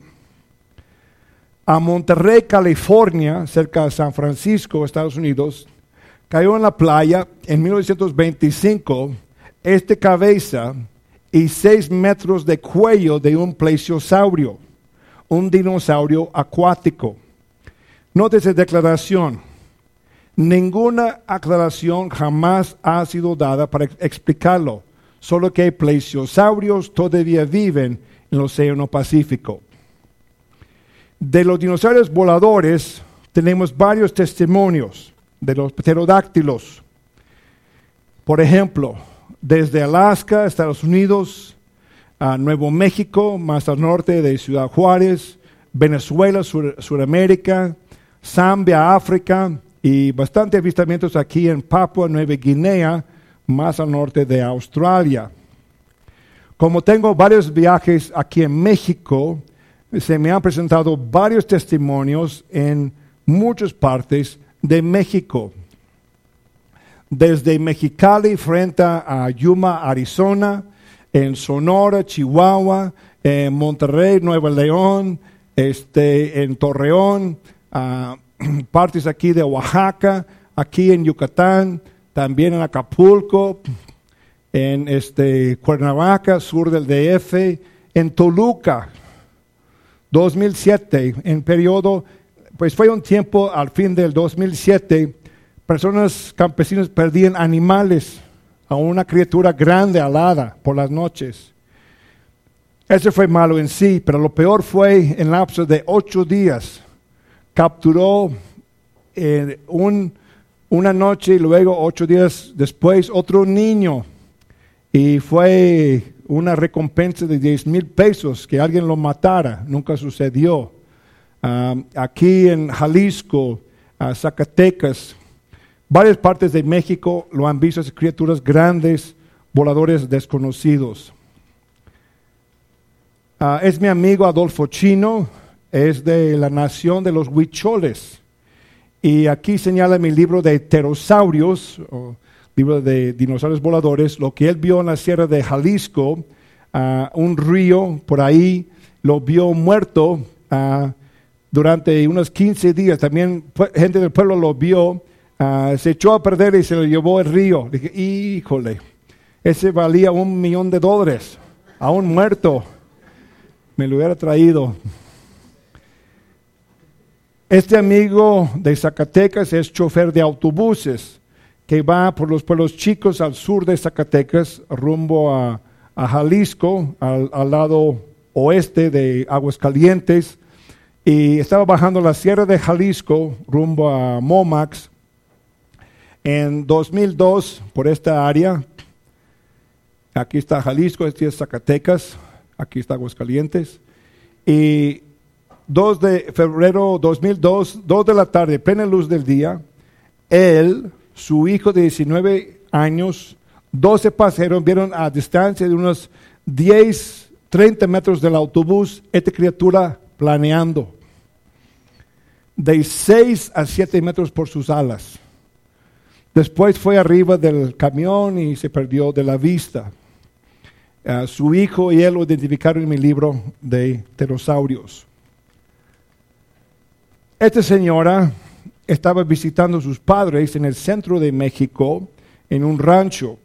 A Monterrey, California, cerca de San Francisco, Estados Unidos, cayó en la playa en 1925 este cabeza y seis metros de cuello de un plesiosaurio, un dinosaurio acuático. Nótese declaración. Ninguna aclaración jamás ha sido dada para explicarlo, solo que plesiosaurios todavía viven en el Océano Pacífico. De los dinosaurios voladores tenemos varios testimonios de los pterodáctilos. Por ejemplo, desde Alaska, Estados Unidos, a Nuevo México, más al norte de Ciudad Juárez, Venezuela, Suramérica, Zambia, África y bastantes avistamientos aquí en Papua Nueva Guinea, más al norte de Australia. Como tengo varios viajes aquí en México, se me han presentado varios testimonios en muchas partes de México desde Mexicali frente a Yuma, Arizona, en Sonora, Chihuahua, en Monterrey, Nuevo León, este, en Torreón, partes aquí de Oaxaca, aquí en Yucatán, también en Acapulco, en este, Cuernavaca, sur del DF, en Toluca, 2007, en periodo, pues fue un tiempo al fin del 2007 personas campesinas perdían animales a una criatura grande alada por las noches. Eso fue malo en sí, pero lo peor fue en lapso de ocho días. Capturó eh, un, una noche y luego ocho días después otro niño. Y fue una recompensa de diez mil pesos que alguien lo matara. Nunca sucedió. Aquí en Jalisco, Zacatecas, Varias partes de México lo han visto, criaturas grandes, voladores desconocidos. Ah, es mi amigo Adolfo Chino, es de la nación de los huicholes. Y aquí señala mi libro de pterosaurios, o libro de dinosaurios voladores, lo que él vio en la sierra de Jalisco, un río por ahí, lo vio muerto durante unos 15 días. También gente del pueblo lo vio se echó a perder y se lo llevó el río. Dije, híjole, ese valía un millón de dólares, aún muerto. Me lo hubiera traído. Este amigo de Zacatecas es chofer de autobuses que va por los pueblos chicos al sur de Zacatecas, rumbo a, Jalisco, al, lado oeste de Aguascalientes, y estaba bajando la sierra de Jalisco rumbo a Momax, en 2002, por esta área, aquí está Jalisco, este es Zacatecas, aquí está Aguascalientes, y 2 de febrero 2002, 2 de la tarde, plena luz del día, él, su hijo de 19 años, 12 pasajeros vieron a distancia de unos 10, 30 metros del autobús esta criatura planeando. de 6 a 7 metros por sus alas. Después fue arriba del camión y se perdió de la vista. Uh, su hijo y él lo identificaron en mi libro de pterosaurios. Esta señora estaba visitando a sus padres en el centro de México, en un rancho.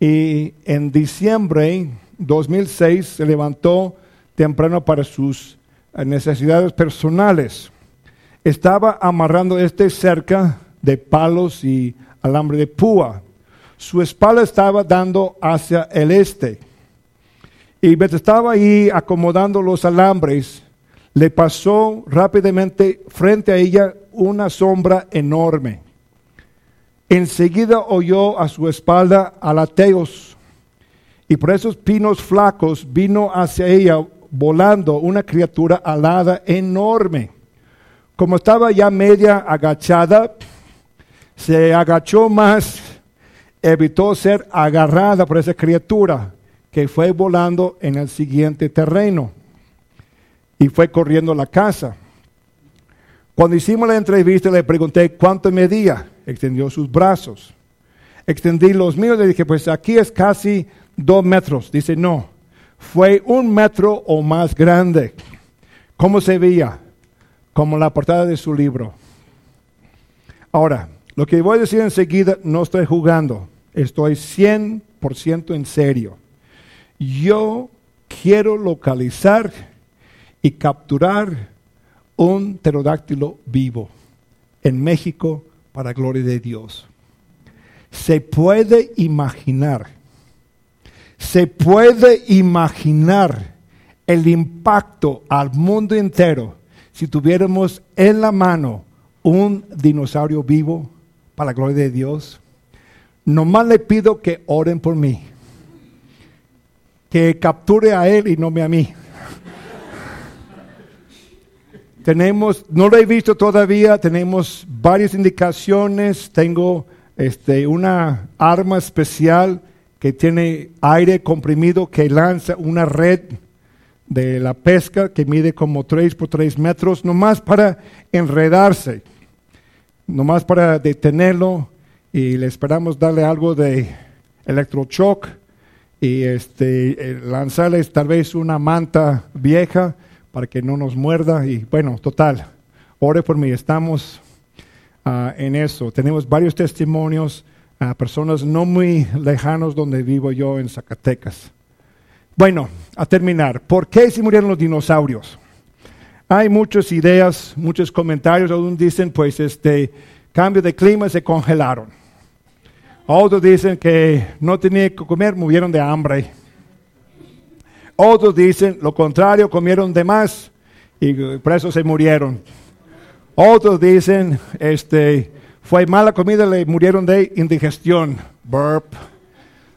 Y en diciembre 2006 se levantó temprano para sus necesidades personales. Estaba amarrando este cerca de palos y alambre de púa. Su espalda estaba dando hacia el este. Y estaba ahí acomodando los alambres, le pasó rápidamente frente a ella una sombra enorme. Enseguida oyó a su espalda alateos y por esos pinos flacos vino hacia ella volando una criatura alada enorme. Como estaba ya media agachada, se agachó más, evitó ser agarrada por esa criatura que fue volando en el siguiente terreno y fue corriendo a la casa. Cuando hicimos la entrevista le pregunté cuánto medía, extendió sus brazos. Extendí los míos y le dije, pues aquí es casi dos metros. Dice, no, fue un metro o más grande. ¿Cómo se veía? Como la portada de su libro. Ahora, lo que voy a decir enseguida, no estoy jugando, estoy 100% en serio. Yo quiero localizar y capturar un pterodáctilo vivo en México para gloria de Dios. Se puede imaginar, se puede imaginar el impacto al mundo entero si tuviéramos en la mano un dinosaurio vivo para la gloria de Dios. Nomás le pido que oren por mí, que capture a él y no me a mí. Tenemos, no lo he visto todavía, tenemos varias indicaciones, tengo este, una arma especial que tiene aire comprimido que lanza una red de la pesca que mide como 3 por 3 metros, nomás para enredarse, nomás para detenerlo. Y le esperamos darle algo de electroshock y este, eh, lanzarles tal vez una manta vieja para que no nos muerda. Y bueno, total, ore por mí, estamos ah, en eso. Tenemos varios testimonios a personas no muy lejanos donde vivo yo en Zacatecas. Bueno, a terminar, ¿por qué se murieron los dinosaurios? Hay muchas ideas, muchos comentarios, algunos dicen, pues este cambio de clima se congelaron. Otros dicen que no tenían que comer, murieron de hambre. Otros dicen lo contrario, comieron de más y por eso se murieron. Otros dicen, este, fue mala comida, le murieron de indigestión, burp.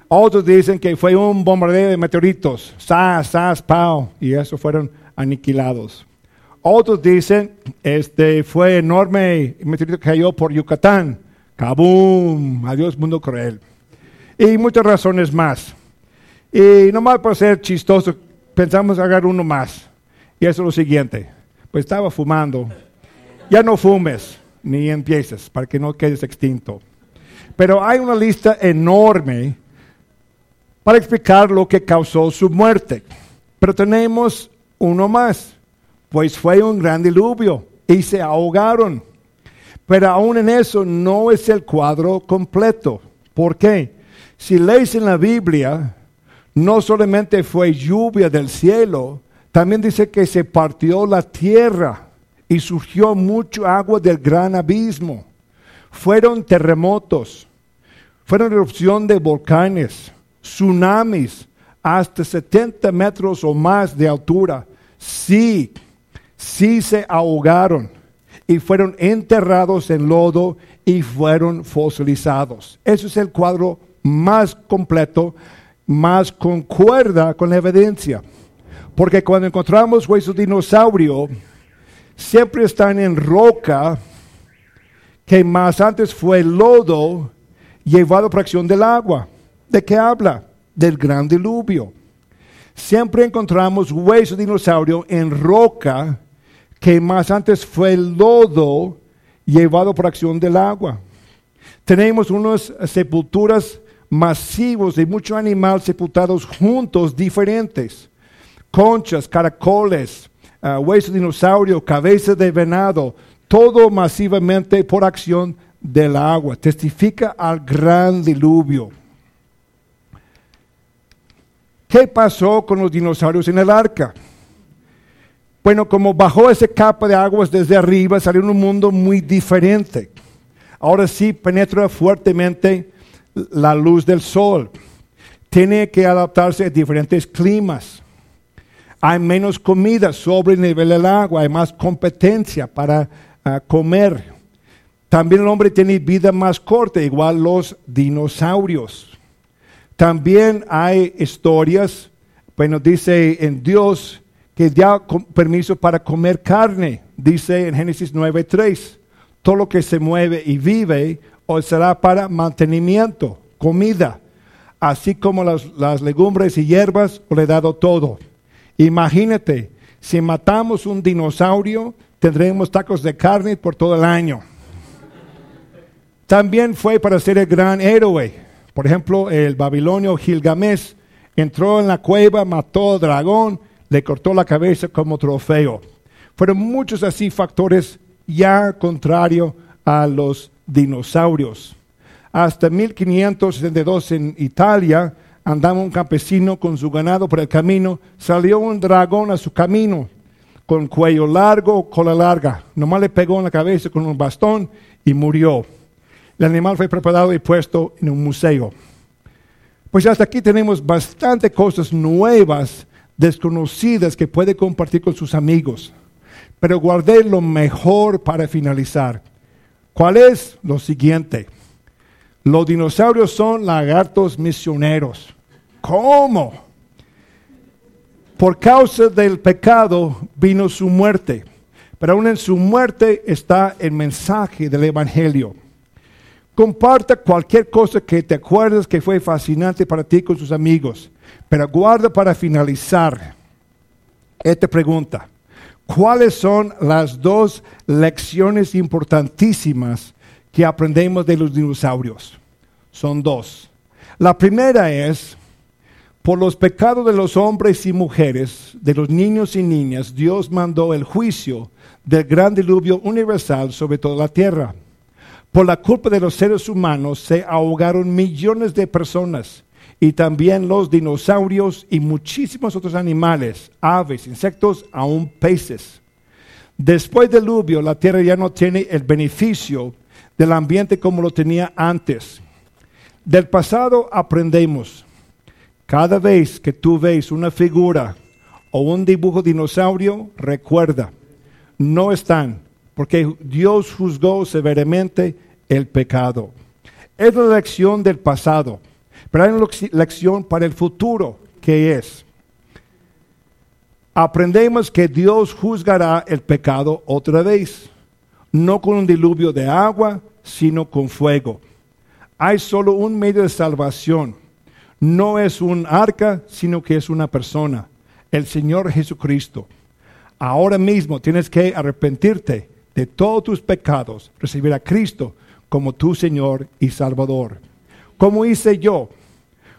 Otros dicen que fue un bombardeo de meteoritos, sas, sas, pau, y eso fueron aniquilados. Otros dicen, este, fue enorme meteorito que cayó por Yucatán, kabum, adiós mundo cruel. Y muchas razones más. Y nomás para ser chistoso, pensamos agarrar uno más. Y eso es lo siguiente. Pues estaba fumando. Ya no fumes ni empieces para que no quedes extinto. Pero hay una lista enorme para explicar lo que causó su muerte. Pero tenemos uno más. Pues fue un gran diluvio y se ahogaron. Pero aún en eso no es el cuadro completo. ¿Por qué? Si lees en la Biblia, no solamente fue lluvia del cielo, también dice que se partió la tierra y surgió mucho agua del gran abismo. Fueron terremotos, fueron erupción de volcanes, tsunamis, hasta 70 metros o más de altura. Sí, sí se ahogaron y fueron enterrados en lodo y fueron fosilizados. Ese es el cuadro más completo más concuerda con la evidencia. Porque cuando encontramos huesos de dinosaurio, siempre están en roca que más antes fue lodo llevado por acción del agua. ¿De qué habla? Del gran diluvio. Siempre encontramos huesos de dinosaurio en roca que más antes fue lodo llevado por acción del agua. Tenemos unas sepulturas masivos de muchos animales sepultados juntos, diferentes. Conchas, caracoles, uh, hueso de dinosaurio, cabeza de venado, todo masivamente por acción del agua. Testifica al gran diluvio. ¿Qué pasó con los dinosaurios en el arca? Bueno, como bajó esa capa de aguas desde arriba, salió un mundo muy diferente. Ahora sí penetra fuertemente la luz del sol. Tiene que adaptarse a diferentes climas. Hay menos comida sobre el nivel del agua, hay más competencia para ah, comer. También el hombre tiene vida más corta, igual los dinosaurios. También hay historias, bueno, dice en Dios que da permiso para comer carne, dice en Génesis 9:3. Todo lo que se mueve y vive será para mantenimiento, comida, así como las, las legumbres y hierbas, le he dado todo. Imagínate, si matamos un dinosaurio, tendremos tacos de carne por todo el año. También fue para ser el gran héroe. Por ejemplo, el babilonio Gilgamesh entró en la cueva, mató al dragón, le cortó la cabeza como trofeo. Fueron muchos así factores ya contrario a los dinosaurios. Hasta 1562 en Italia andaba un campesino con su ganado por el camino, salió un dragón a su camino con cuello largo, cola larga. Nomás le pegó en la cabeza con un bastón y murió. El animal fue preparado y puesto en un museo. Pues hasta aquí tenemos bastante cosas nuevas, desconocidas que puede compartir con sus amigos. Pero guardé lo mejor para finalizar. ¿Cuál es? Lo siguiente. Los dinosaurios son lagartos misioneros. ¿Cómo? Por causa del pecado vino su muerte. Pero aún en su muerte está el mensaje del Evangelio. Comparta cualquier cosa que te acuerdes que fue fascinante para ti con sus amigos. Pero guarda para finalizar esta pregunta. ¿Cuáles son las dos lecciones importantísimas que aprendemos de los dinosaurios? Son dos. La primera es, por los pecados de los hombres y mujeres, de los niños y niñas, Dios mandó el juicio del gran diluvio universal sobre toda la tierra. Por la culpa de los seres humanos se ahogaron millones de personas y también los dinosaurios y muchísimos otros animales, aves, insectos, aún peces. Después del diluvio, la tierra ya no tiene el beneficio del ambiente como lo tenía antes. Del pasado aprendemos. Cada vez que tú ves una figura o un dibujo dinosaurio, recuerda, no están, porque Dios juzgó severamente el pecado. Es la lección del pasado. Hay una lección para el futuro, que es, aprendemos que Dios juzgará el pecado otra vez, no con un diluvio de agua, sino con fuego. Hay solo un medio de salvación. No es un arca, sino que es una persona, el Señor Jesucristo. Ahora mismo tienes que arrepentirte de todos tus pecados, recibir a Cristo como tu Señor y Salvador. Como hice yo,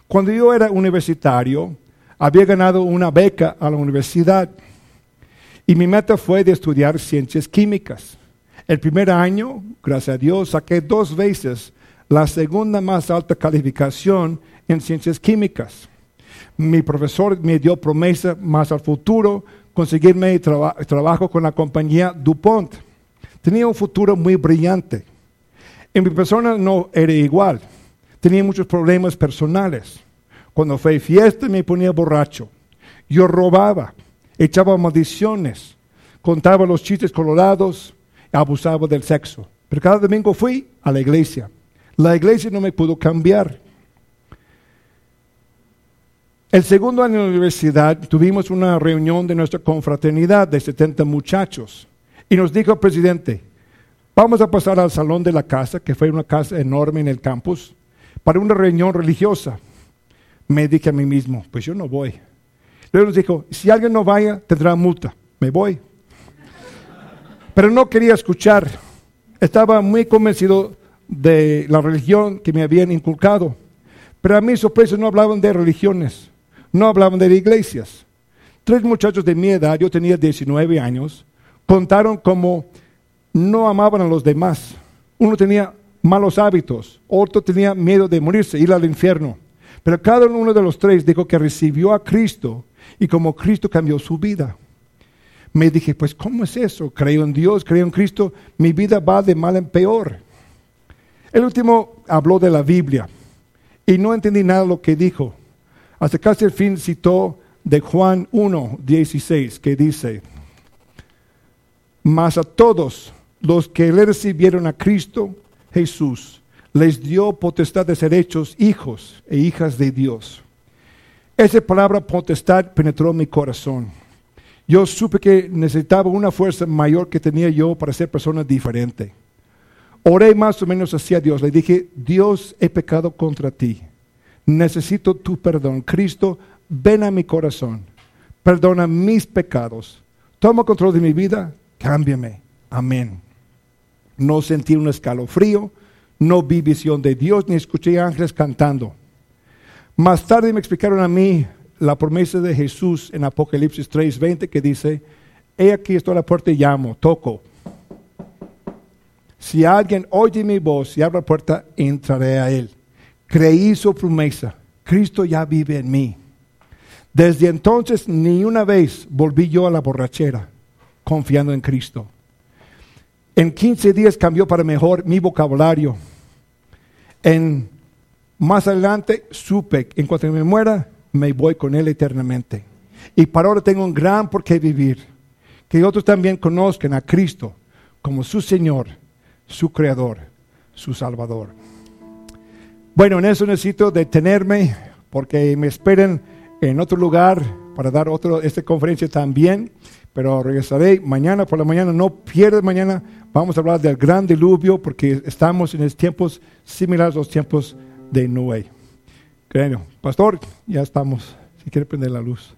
cuando yo era universitario, había ganado una beca a la universidad y mi meta fue de estudiar ciencias químicas. El primer año, gracias a Dios, saqué dos veces la segunda más alta calificación en ciencias químicas. Mi profesor me dio promesa más al futuro, conseguirme trabajo con la compañía DuPont. Tenía un futuro muy brillante. En mi persona no era igual tenía muchos problemas personales. Cuando fue fiesta me ponía borracho. Yo robaba, echaba maldiciones, contaba los chistes colorados, abusaba del sexo. Pero cada domingo fui a la iglesia. La iglesia no me pudo cambiar. El segundo año de la universidad tuvimos una reunión de nuestra confraternidad de 70 muchachos y nos dijo el presidente, vamos a pasar al salón de la casa, que fue una casa enorme en el campus, para una reunión religiosa. Me dije a mí mismo, pues yo no voy. Luego nos dijo, si alguien no vaya, tendrá multa. Me voy. Pero no quería escuchar. Estaba muy convencido de la religión que me habían inculcado. Pero a mí, sorpresa, no hablaban de religiones, no hablaban de iglesias. Tres muchachos de mi edad, yo tenía 19 años, contaron cómo no amaban a los demás. Uno tenía malos hábitos, otro tenía miedo de morirse, ir al infierno. Pero cada uno de los tres dijo que recibió a Cristo y como Cristo cambió su vida me dije, pues ¿cómo es eso? Creo en Dios, creo en Cristo, mi vida va de mal en peor. El último habló de la Biblia y no entendí nada de lo que dijo. Hasta casi el fin citó de Juan 1, 16, que dice, mas a todos los que le recibieron a Cristo Jesús, les dio potestad de ser hechos hijos e hijas de Dios. Esa palabra potestad penetró mi corazón yo supe que necesitaba una fuerza mayor que tenía yo para ser persona diferente. Oré más o menos hacia Dios. Le dije, Dios, he pecado contra ti. Necesito tu perdón. Cristo, ven a mi corazón. Perdona mis pecados. Toma control de mi vida. Cámbiame. Amén. No sentí un escalofrío. No vi visión de Dios ni escuché ángeles cantando. Más tarde me explicaron a mí la promesa de Jesús en Apocalipsis 3:20 que dice, he aquí estoy a la puerta y llamo, toco. Si alguien oye mi voz y abre la puerta, entraré a él. Creí su promesa. Cristo ya vive en mí. Desde entonces ni una vez volví yo a la borrachera, confiando en Cristo. En 15 días cambió para mejor mi vocabulario. En más adelante supe, en cuanto me muera, me voy con Él eternamente. Y para ahora tengo un gran por qué vivir. Que otros también conozcan a Cristo como su Señor, su Creador, su Salvador. Bueno, en eso necesito detenerme porque me esperen en otro lugar para dar otro, esta conferencia también. Pero regresaré mañana por la mañana. No pierdas mañana. Vamos a hablar del gran diluvio porque estamos en tiempos similares a los tiempos de Noé. Bueno, pastor, ya estamos. Si quiere prender la luz.